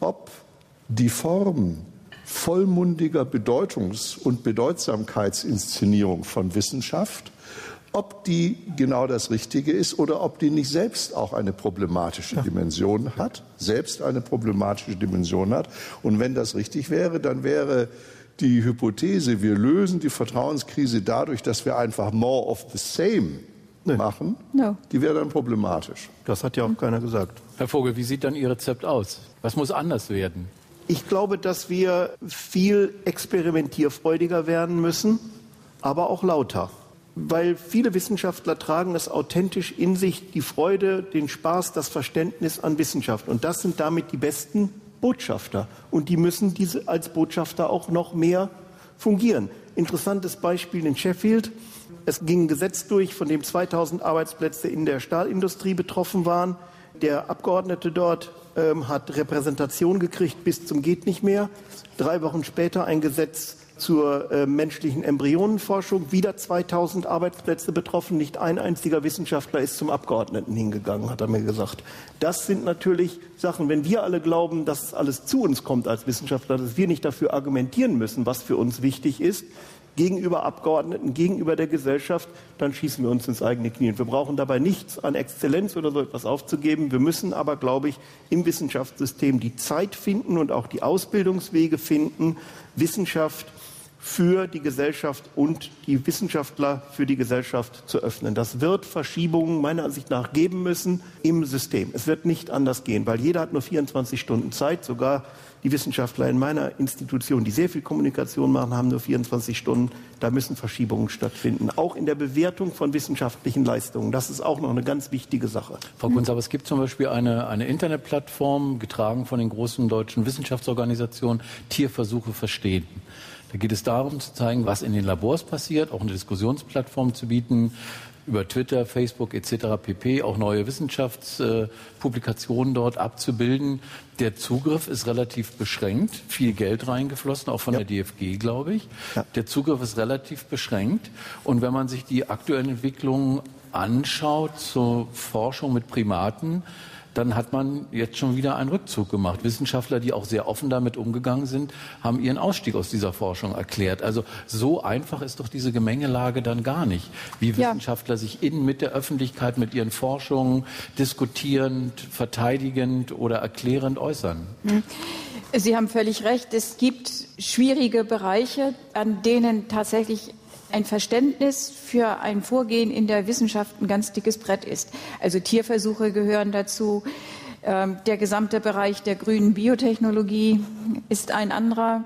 ob die Form vollmundiger Bedeutungs- und Bedeutsamkeitsinszenierung von Wissenschaft ob die genau das Richtige ist oder ob die nicht selbst auch eine problematische ja. Dimension hat, selbst eine problematische Dimension hat. Und wenn das richtig wäre, dann wäre die Hypothese, wir lösen die Vertrauenskrise dadurch, dass wir einfach more of the same nee. machen, no. die wäre dann problematisch. Das hat ja auch keiner gesagt. Herr Vogel, wie sieht dann Ihr Rezept aus? Was muss anders werden? Ich glaube, dass wir viel experimentierfreudiger werden müssen, aber auch lauter weil viele Wissenschaftler tragen es authentisch in sich, die Freude, den Spaß, das Verständnis an Wissenschaft. Und das sind damit die besten Botschafter. Und die müssen diese als Botschafter auch noch mehr fungieren. Interessantes Beispiel in Sheffield. Es ging ein Gesetz durch, von dem 2000 Arbeitsplätze in der Stahlindustrie betroffen waren. Der Abgeordnete dort ähm, hat Repräsentation gekriegt bis zum geht nicht mehr. Drei Wochen später ein Gesetz zur äh, menschlichen Embryonenforschung. Wieder 2000 Arbeitsplätze betroffen. Nicht ein einziger Wissenschaftler ist zum Abgeordneten hingegangen, hat er mir gesagt. Das sind natürlich Sachen, wenn wir alle glauben, dass alles zu uns kommt als Wissenschaftler, dass wir nicht dafür argumentieren müssen, was für uns wichtig ist, gegenüber Abgeordneten, gegenüber der Gesellschaft, dann schießen wir uns ins eigene Knie. wir brauchen dabei nichts an Exzellenz oder so etwas aufzugeben. Wir müssen aber, glaube ich, im Wissenschaftssystem die Zeit finden und auch die Ausbildungswege finden, Wissenschaft für die Gesellschaft und die Wissenschaftler für die Gesellschaft zu öffnen. Das wird Verschiebungen meiner Ansicht nach geben müssen im System. Es wird nicht anders gehen, weil jeder hat nur 24 Stunden Zeit, sogar die Wissenschaftler in meiner Institution, die sehr viel Kommunikation machen, haben nur 24 Stunden. Da müssen Verschiebungen stattfinden. Auch in der Bewertung von wissenschaftlichen Leistungen. Das ist auch noch eine ganz wichtige Sache. Frau Kunz, aber es gibt zum Beispiel eine, eine Internetplattform, getragen von den großen deutschen Wissenschaftsorganisationen, Tierversuche verstehen. Da geht es darum zu zeigen, was in den Labors passiert, auch eine Diskussionsplattform zu bieten, über Twitter, Facebook etc. pp. auch neue Wissenschaftspublikationen dort abzubilden. Der Zugriff ist relativ beschränkt, viel Geld reingeflossen, auch von ja. der DFG, glaube ich. Ja. Der Zugriff ist relativ beschränkt. Und wenn man sich die aktuellen Entwicklungen anschaut zur Forschung mit Primaten, dann hat man jetzt schon wieder einen Rückzug gemacht. Wissenschaftler, die auch sehr offen damit umgegangen sind, haben ihren Ausstieg aus dieser Forschung erklärt. Also so einfach ist doch diese Gemengelage dann gar nicht, wie Wissenschaftler ja. sich in mit der Öffentlichkeit, mit ihren Forschungen diskutierend, verteidigend oder erklärend äußern. Hm. Sie haben völlig recht. Es gibt schwierige Bereiche, an denen tatsächlich ein Verständnis für ein Vorgehen in der Wissenschaft ein ganz dickes Brett ist. Also Tierversuche gehören dazu. Ähm, der gesamte Bereich der grünen Biotechnologie ist ein anderer.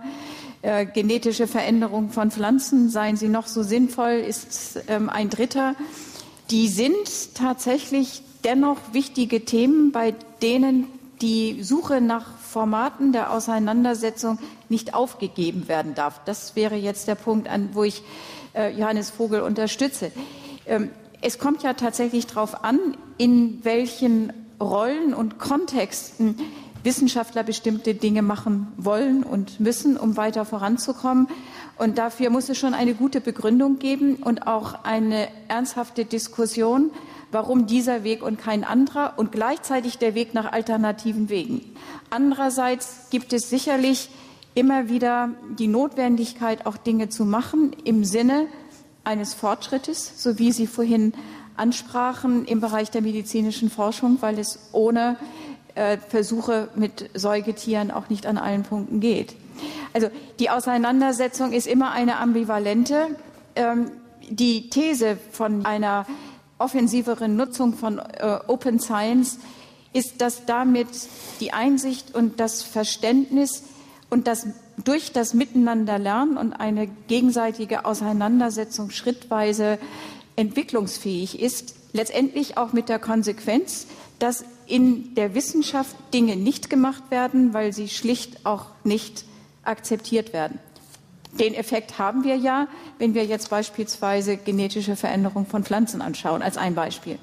Äh, genetische Veränderung von Pflanzen, seien sie noch so sinnvoll, ist ähm, ein dritter. Die sind tatsächlich dennoch wichtige Themen, bei denen die Suche nach Formaten der Auseinandersetzung nicht aufgegeben werden darf. Das wäre jetzt der Punkt, an, wo ich Johannes Vogel unterstütze. Ähm, es kommt ja tatsächlich darauf an, in welchen Rollen und Kontexten Wissenschaftler bestimmte Dinge machen wollen und müssen, um weiter voranzukommen. Und dafür muss es schon eine gute Begründung geben und auch eine ernsthafte Diskussion, warum dieser Weg und kein anderer und gleichzeitig der Weg nach alternativen Wegen. Andererseits gibt es sicherlich immer wieder die Notwendigkeit, auch Dinge zu machen im Sinne eines Fortschrittes, so wie Sie vorhin ansprachen im Bereich der medizinischen Forschung, weil es ohne äh, Versuche mit Säugetieren auch nicht an allen Punkten geht. Also die Auseinandersetzung ist immer eine ambivalente. Ähm, die These von einer offensiveren Nutzung von äh, Open Science ist, dass damit die Einsicht und das Verständnis und das durch das Miteinander lernen und eine gegenseitige Auseinandersetzung schrittweise entwicklungsfähig ist, letztendlich auch mit der Konsequenz, dass in der Wissenschaft Dinge nicht gemacht werden, weil sie schlicht auch nicht akzeptiert werden. Den Effekt haben wir ja, wenn wir jetzt beispielsweise genetische Veränderung von Pflanzen anschauen, als ein Beispiel.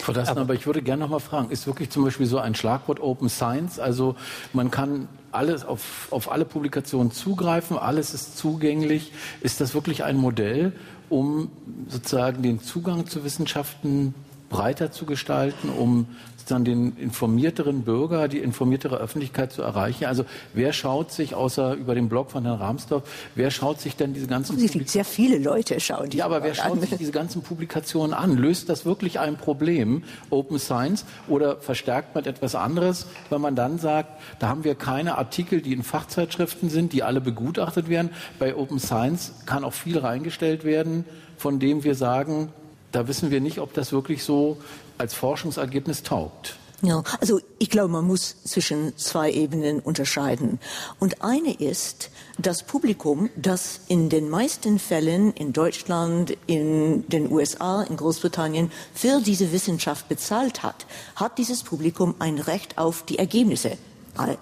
Frau Dassen, aber ich würde gerne noch mal fragen, ist wirklich zum Beispiel so ein Schlagwort Open Science? Also man kann alles auf, auf alle Publikationen zugreifen, alles ist zugänglich. Ist das wirklich ein Modell, um sozusagen den Zugang zu Wissenschaften breiter zu gestalten, um dann den informierteren Bürger, die informiertere Öffentlichkeit zu erreichen. Also wer schaut sich, außer über den Blog von Herrn Rahmsdorf, wer schaut sich denn diese ganzen Sehr viele Leute schauen die Ja, aber wer schaut an. sich diese ganzen Publikationen an? Löst das wirklich ein Problem, Open Science, oder verstärkt man etwas anderes, wenn man dann sagt, da haben wir keine Artikel, die in Fachzeitschriften sind, die alle begutachtet werden. Bei Open Science kann auch viel reingestellt werden, von dem wir sagen, da wissen wir nicht, ob das wirklich so als Forschungsergebnis taugt. Ja, also ich glaube, man muss zwischen zwei Ebenen unterscheiden. Und eine ist das Publikum, das in den meisten Fällen in Deutschland, in den USA, in Großbritannien für diese Wissenschaft bezahlt hat, hat dieses Publikum ein Recht auf die Ergebnisse.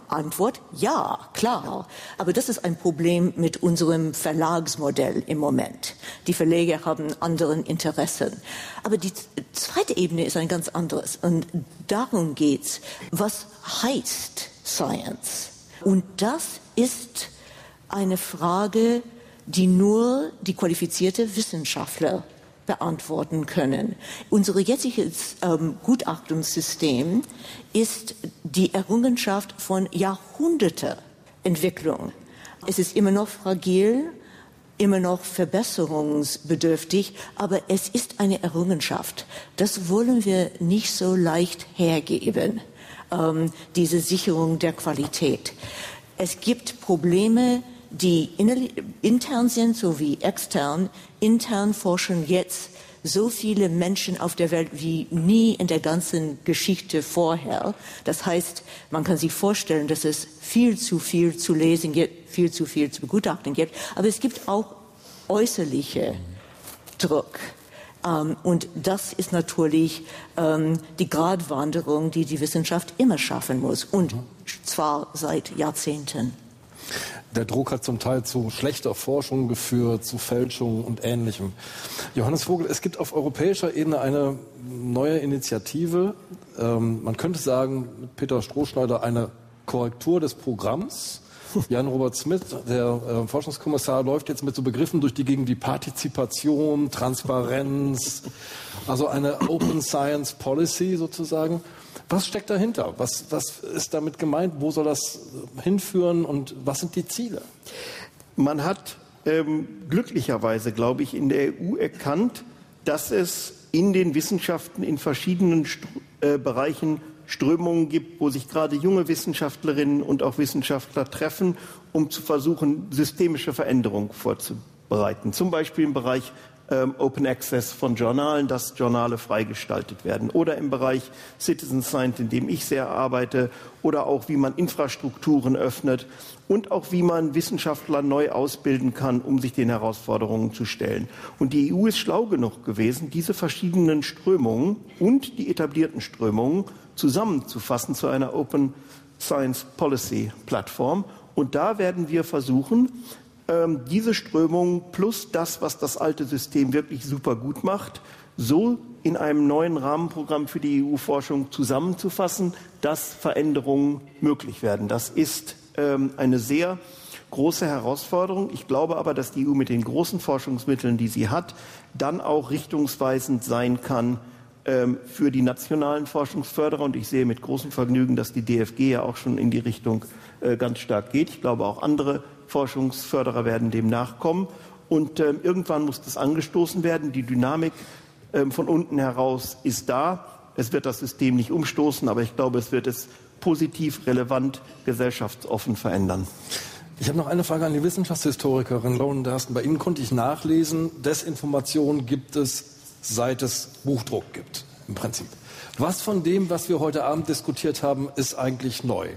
Antwort ja, klar. Aber das ist ein Problem mit unserem Verlagsmodell im Moment. Die Verleger haben anderen Interessen. Aber die zweite Ebene ist ein ganz anderes. Und darum geht's. Was heißt Science? Und das ist eine Frage, die nur die qualifizierte Wissenschaftler beantworten können. Unser jetziges ähm, Gutachtungssystem ist die Errungenschaft von Jahrhunderte Entwicklung. Es ist immer noch fragil, immer noch verbesserungsbedürftig, aber es ist eine Errungenschaft. Das wollen wir nicht so leicht hergeben, ähm, diese Sicherung der Qualität. Es gibt Probleme, die intern sind sowie extern. Intern forschen jetzt so viele Menschen auf der Welt wie nie in der ganzen Geschichte vorher. Das heißt, man kann sich vorstellen, dass es viel zu viel zu lesen gibt, viel zu viel zu begutachten gibt. Aber es gibt auch äußerliche Druck. Ähm, und das ist natürlich ähm, die Gratwanderung, die die Wissenschaft immer schaffen muss. Und zwar seit Jahrzehnten. Der Druck hat zum Teil zu schlechter Forschung geführt, zu Fälschungen und Ähnlichem. Johannes Vogel, es gibt auf europäischer Ebene eine neue Initiative. Ähm, man könnte sagen, mit Peter Strohschneider eine Korrektur des Programms. Jan-Robert Smith, der äh, Forschungskommissar, läuft jetzt mit so Begriffen durch die Gegend wie Partizipation, Transparenz, also eine Open Science Policy sozusagen. Was steckt dahinter? Was, was ist damit gemeint? Wo soll das hinführen und was sind die Ziele? Man hat ähm, glücklicherweise, glaube ich, in der EU erkannt, dass es in den Wissenschaften in verschiedenen St äh, Bereichen Strömungen gibt, wo sich gerade junge Wissenschaftlerinnen und auch Wissenschaftler treffen, um zu versuchen, systemische Veränderungen vorzubereiten. Zum Beispiel im Bereich ähm, Open Access von Journalen, dass Journale freigestaltet werden. Oder im Bereich Citizen Science, in dem ich sehr arbeite. Oder auch, wie man Infrastrukturen öffnet. Und auch, wie man Wissenschaftler neu ausbilden kann, um sich den Herausforderungen zu stellen. Und die EU ist schlau genug gewesen, diese verschiedenen Strömungen und die etablierten Strömungen zusammenzufassen zu einer Open Science Policy Plattform. Und da werden wir versuchen, ähm, diese Strömung plus das, was das alte System wirklich super gut macht, so in einem neuen Rahmenprogramm für die EU-Forschung zusammenzufassen, dass Veränderungen möglich werden. Das ist ähm, eine sehr große Herausforderung. Ich glaube aber, dass die EU mit den großen Forschungsmitteln, die sie hat, dann auch richtungsweisend sein kann ähm, für die nationalen Forschungsförderer. Und ich sehe mit großem Vergnügen, dass die DFG ja auch schon in die Richtung äh, ganz stark geht. Ich glaube, auch andere Forschungsförderer werden dem nachkommen. Und ähm, irgendwann muss das angestoßen werden. Die Dynamik ähm, von unten heraus ist da. Es wird das System nicht umstoßen, aber ich glaube, es wird es positiv, relevant, gesellschaftsoffen verändern. Ich habe noch eine Frage an die Wissenschaftshistorikerin Lauren Dersten. Bei Ihnen konnte ich nachlesen, Desinformation gibt es, seit es Buchdruck gibt, im Prinzip. Was von dem, was wir heute Abend diskutiert haben, ist eigentlich neu?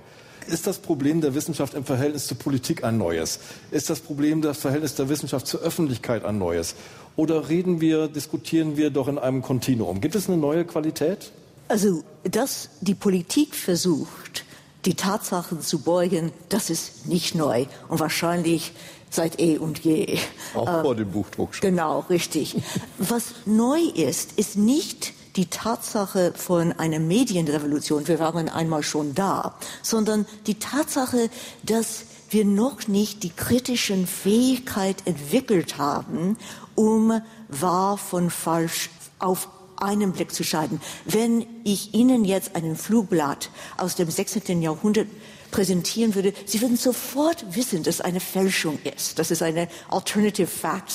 Ist das Problem der Wissenschaft im Verhältnis zur Politik ein neues? Ist das Problem das Verhältnis der Wissenschaft zur Öffentlichkeit ein neues? Oder reden wir, diskutieren wir doch in einem Kontinuum? Gibt es eine neue Qualität? Also, dass die Politik versucht, die Tatsachen zu beugen, das ist nicht neu und wahrscheinlich seit eh und je. Auch vor dem Buchdruck schon. Genau, richtig. Was neu ist, ist nicht die Tatsache von einer Medienrevolution, wir waren einmal schon da, sondern die Tatsache, dass wir noch nicht die kritischen Fähigkeit entwickelt haben, um wahr von falsch auf einen Blick zu scheiden. Wenn ich Ihnen jetzt einen Flugblatt aus dem 16. Jahrhundert präsentieren würde, Sie würden sofort wissen, dass eine Fälschung ist, dass es eine Alternative Fact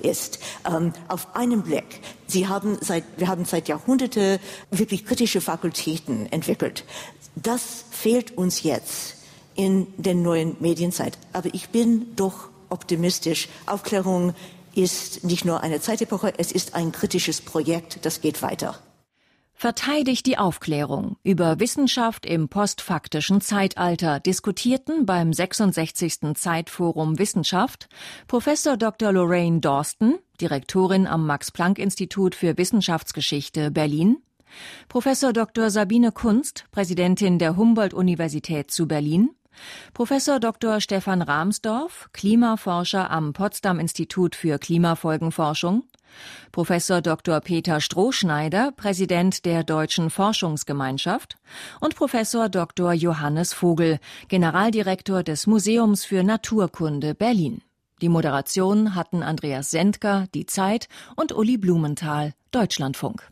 ist, ähm, auf einen Blick. Sie haben seit, wir haben seit Jahrhunderte wirklich kritische Fakultäten entwickelt. Das fehlt uns jetzt in der neuen Medienzeit. Aber ich bin doch optimistisch. Aufklärung ist nicht nur eine Zeitepoche, es ist ein kritisches Projekt, das geht weiter. Verteidigt die Aufklärung über Wissenschaft im postfaktischen Zeitalter diskutierten beim 66. Zeitforum Wissenschaft Professor Dr. Lorraine Dorsten, Direktorin am Max-Planck-Institut für Wissenschaftsgeschichte Berlin, Professor Dr. Sabine Kunst, Präsidentin der Humboldt-Universität zu Berlin, Professor Dr. Stefan Rahmsdorf, Klimaforscher am Potsdam Institut für Klimafolgenforschung, Professor Dr. Peter Strohschneider, Präsident der Deutschen Forschungsgemeinschaft und Professor Dr. Johannes Vogel, Generaldirektor des Museums für Naturkunde Berlin. Die Moderation hatten Andreas Sendker, Die Zeit und Uli Blumenthal, Deutschlandfunk.